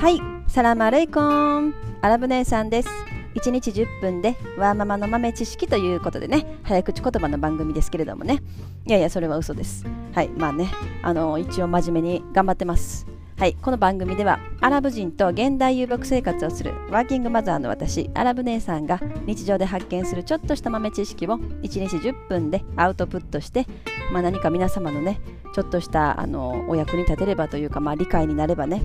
はい、サラマレイコンアラブ姉さんです。1日10分でワーママの豆知識ということでね、早口言葉の番組ですけれどもね。いやいや、それは嘘です。はい、まあね、あの、一応真面目に頑張ってます。はい、この番組ではアラブ人と現代遊牧生活をするワーキングマザーの私アラブ姉さんが日常で発見するちょっとした豆知識を1日10分でアウトプットして、まあ、何か皆様のねちょっとしたあのお役に立てればというか、まあ、理解になればね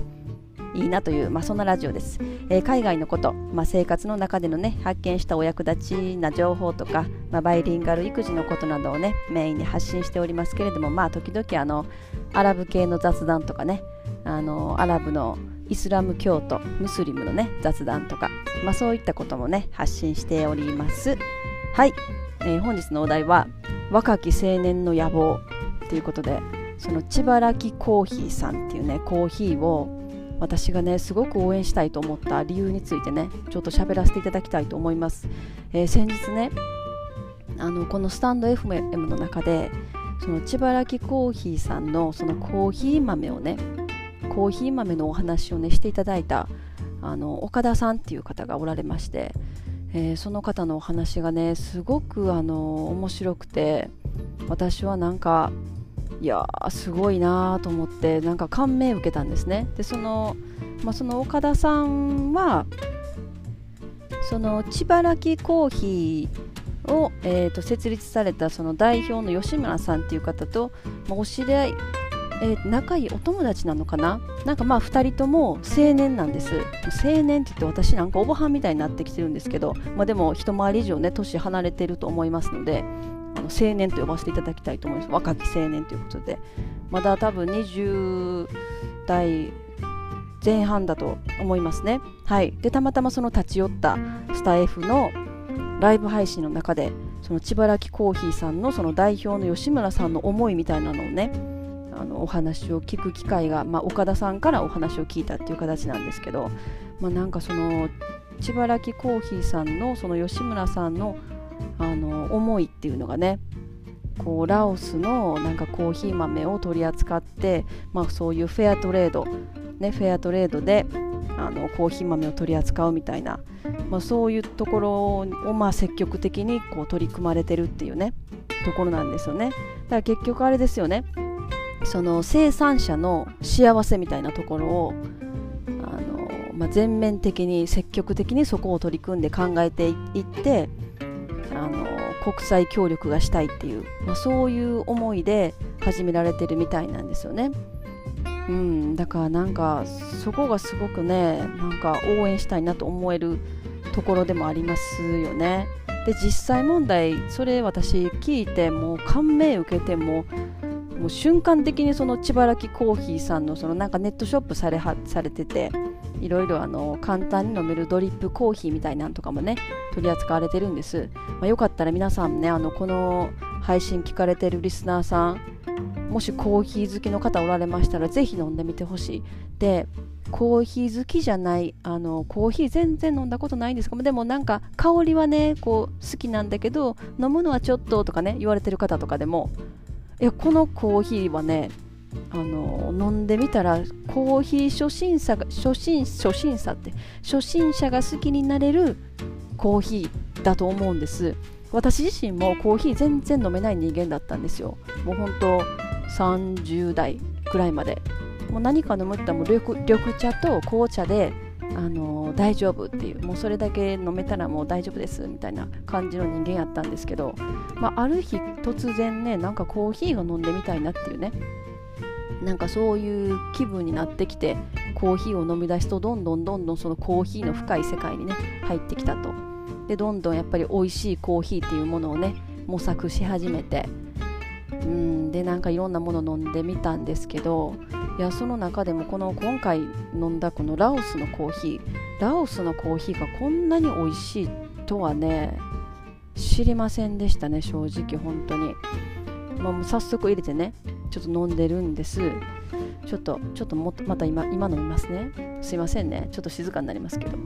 いいなという、まあ、そんなラジオです、えー、海外のこと、まあ、生活の中でのね発見したお役立ちな情報とか、まあ、バイリンガル育児のことなどをねメインに発信しておりますけれどもまあ時々あのアラブ系の雑談とかねあのアラブのイスラム教徒ムスリムのね雑談とか、まあ、そういったこともね発信しております。はい、えー、本日のお題は若き青年の野望ということでその千葉きコーヒーさんっていうねコーヒーを私がねすごく応援したいと思った理由についてねちょっと喋らせていただきたいと思います、えー、先日ねあのこのスタンド FM の中でその千葉きコーヒーさんのそのコーヒー豆をねコーヒー豆のお話をねしていただいたあの岡田さんっていう方がおられまして、えー、その方のお話がねすごくあの面白くて私はなんかいやすごいなと思ってなんか感銘受けたんですね。でその,、まあ、その岡田さんはその千葉きコーヒーを、えーと設立されたその代表の吉村さんっていう方と、まあ、お知り合いえー、仲いいお友達なのかな？なんかまあ2人とも青年なんです。青年って言って私なんかおばはんみたいになってきてるんですけど、まあ、でも一回り以上ね年離れてると思いますのでの青年と呼ばせていただきたいと思います。若き青年ということで。まだ多分20代前半だと思いますね。はい。でたまたまその立ち寄ったスタイフのライブ配信の中でその千葉きコーヒーさんのその代表の吉村さんの思いみたいなのをねあのお話を聞く機会が、まあ、岡田さんからお話を聞いたっていう形なんですけど、まあ、なんかその千葉きコーヒーさんのその吉村さんのあの思いっていうのがねこうラオスのなんかコーヒー豆を取り扱って、まあ、そういうフェアトレード、ね、フェアトレードであのコーヒー豆を取り扱うみたいな、まあ、そういうところをまあ積極的にこう取り組まれてるっていうねところなんですよね。だから結局あれですよね。その生産者の幸せみたいなところをあの、まあ、全面的に積極的にそこを取り組んで考えていって国際協力がしたいっていう、まあ、そういう思いで始められてるみたいなんですよね。うん、だからなんかそこがすごくねなんか応援したいなと思えるところでもありますよね。で実際問題それ私聞いてもう感銘受けてももう瞬間的にその千葉きコーヒーさんのそのなんかネットショップされはされてていろいろあの簡単に飲めるドリップコーヒーみたいなんとかもね取り扱われてるんです、まあ、よかったら皆さんねあのこの配信聞かれてるリスナーさんもしコーヒー好きの方おられましたらぜひ飲んでみてほしい。でコーヒー好きじゃないあのコーヒー全然飲んだことないんですかでもなんか香りはねこう好きなんだけど飲むのはちょっととかね言われてる方とかでもいやこのコーヒーはねあの飲んでみたらコーヒー初心者が初心初心者って初心者が好きになれるコーヒーだと思うんです。私自身もコーヒー全然飲めない人間だったんですよ。もう本当30代くらいまで。もう何か飲むっても緑緑茶と紅茶であの大丈夫っていう。もうそれだけ飲めたらもう大丈夫ですみたいな感じの人間やったんですけど、まあ、ある日突然ねなんかコーヒーが飲んでみたいなっていうね。なんかそういう気分になってきてコーヒーを飲み出すとどんどんどんどんそのコーヒーの深い世界にね入ってきたと。でどんどんやっぱり美味しいコーヒーっていうものをね模索し始めて。うんでなんかいろんなもの飲んでみたんですけどいやその中でもこの今回飲んだこのラオスのコーヒーラオスのコーヒーがこんなに美味しいとはね知りませんでしたね正直本当に、まあ、もう早速入れてねちょっと飲んでるんです。ちょっとちょっともまた今今飲みますね。すいませんね。ちょっと静かになりますけど。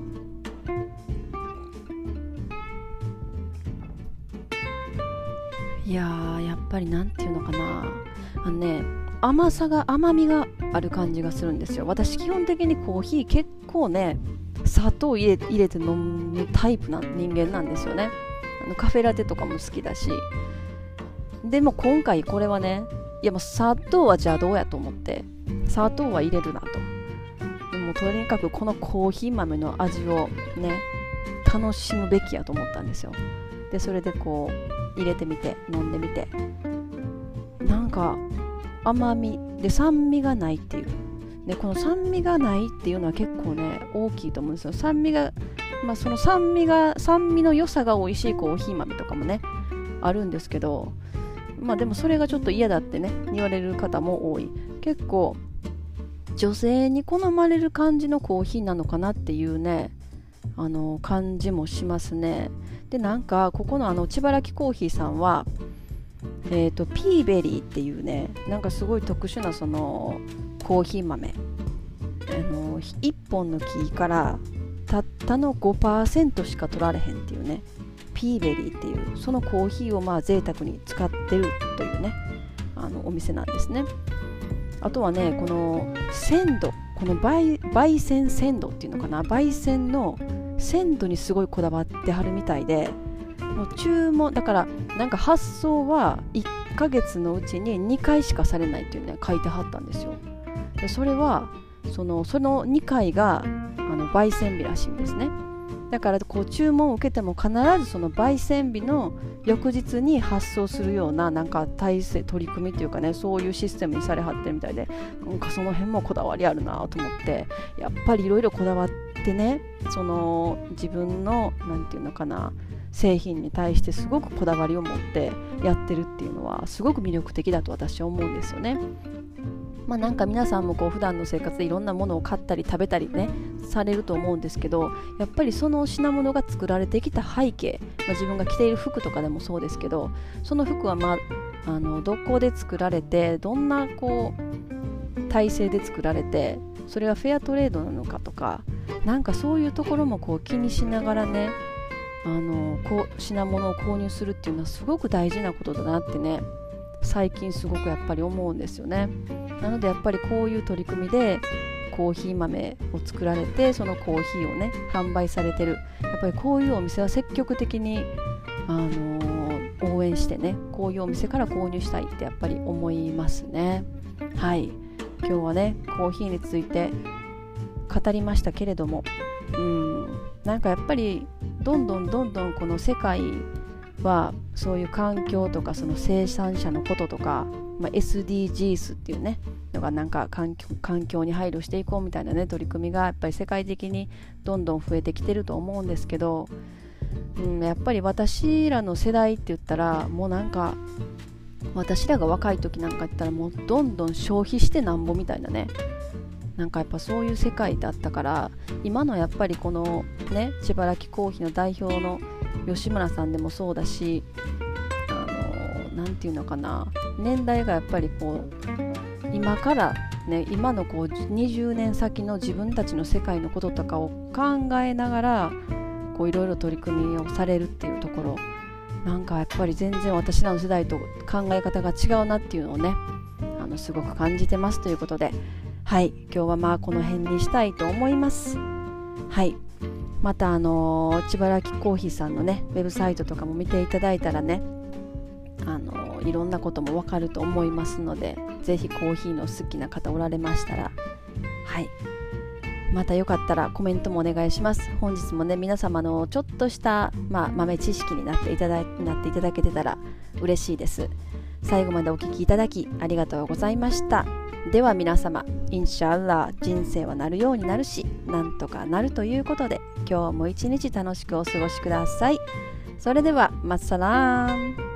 いやーやっぱりなんていうのかな。あのね甘さが甘みがある感じがするんですよ。私基本的にコーヒー結構ね砂糖入れ入れて飲むタイプな人間なんですよね。あのカフェラテとかも好きだし。でも今回これはねいやもう砂糖は邪道やと思って？砂糖は入れるなと。でもとにかくこのコーヒー豆の味をね楽しむべきやと思ったんですよ。でそれでこう入れてみて飲んでみて。なんか甘み。で酸味がないっていう。でこの酸味がないっていうのは結構ね大きいと思うんですよ。酸味がまあその酸味が酸味の良さが美味しいコーヒー豆とかもねあるんですけどまあでもそれがちょっと嫌だってね言われる方も多い。結構女性に好まれる感じのコーヒーなのかなっていうねあの感じもしますね。でなんかここのあの千原木コーヒーさんはえーと、ピーベリーっていうねなんかすごい特殊なそのコーヒー豆。あの1本の木からたったの5%しか取られへんっていうね。ピーベリーっていうそのコーヒーをまあ贅沢に使ってるというねあのお店なんですね。あとはねこの鮮度この焙煎鮮度っていうのかな？焙煎の鮮度にすごいこだわってはるみたいでもう注文だからなんか発送は1ヶ月のうちに2回しかされないっていうね書いてはったんですよ。でそれはそのその2回があの焙煎日らしいんですね。だからこう注文を受けても必ずその焙煎日の翌日に発送するようななんか体制取り組みというかねそういうシステムにされはってるみたいでなんかその辺もこだわりあるなと思ってやっぱりいろいろこだわってねその自分の何て言うのかな製品に対してすごくこだわりを持ってやってるっていうのはすごく魅力的だと私は思うんですよね。まあ、なんか皆さんもこう普段の生活でいろんなものを買ったり食べたりねされると思うんですけどやっぱりその品物が作られてきた背景、まあ、自分が着ている服とかでもそうですけどその服は、まあ、あのどこで作られてどんなこう体制で作られてそれはフェアトレードなのかとかなんかそういうところもこう気にしながらねあのこう品物を購入するっていうのはすごく大事なことだなってね最近すごくやっぱり思うんですよね。なのでやっぱりこういう取り組みでコーヒー豆を作られてそのコーヒーをね販売されてる。やっぱりこういうお店は積極的に、あのー、応援してねこういうお店から購入したいってやっぱり思いますね。はい。今日はねコーヒーについて語りましたけれどもうんなんかやっぱりどんどんどんどんこの世界はそういう環境とかその生産者のこととか、まあ、SDGs っていうねのがなんか環境環境に配慮していこうみたいなね取り組みがやっぱり世界的にどんどん増えてきてると思うんですけど、うん、やっぱり私らの世代って言ったらもうなんか私らが若い時なんか言ったらもうどんどん消費してなんぼみたいなね。なんかやっぱそういう世界だったから今のやっぱりこのね千葉木コーヒーの代表の吉村さんでもそうだし何て言うのかな。年代がやっぱりこう今からね今のこう20年先の自分たちの世界のこととかを考えながらこういろいろ取り組みをされるっていうところ。なんかやっぱり全然私らの世代と考え方が違うなっていうのをねあのすごく感じてますということで。はい今日はまあこの辺にしたいと思います。はいまたあの千葉木コーヒーさんのねウェブサイトとかも見ていただいたらねあのいろんなこともわかると思いますので是非コーヒーの好きな方おられましたらはい。またよかったらコメントもお願いします。本日もね皆様のちょっとした、まあ、豆知識になっていただなっていただけてたら嬉しいです。最後までお聴きいただきありがとうございました。では皆様インシャアッラー人生はなるようになるしなんとかなるということで今日も一日楽しくお過ごしください。それではマッサラーン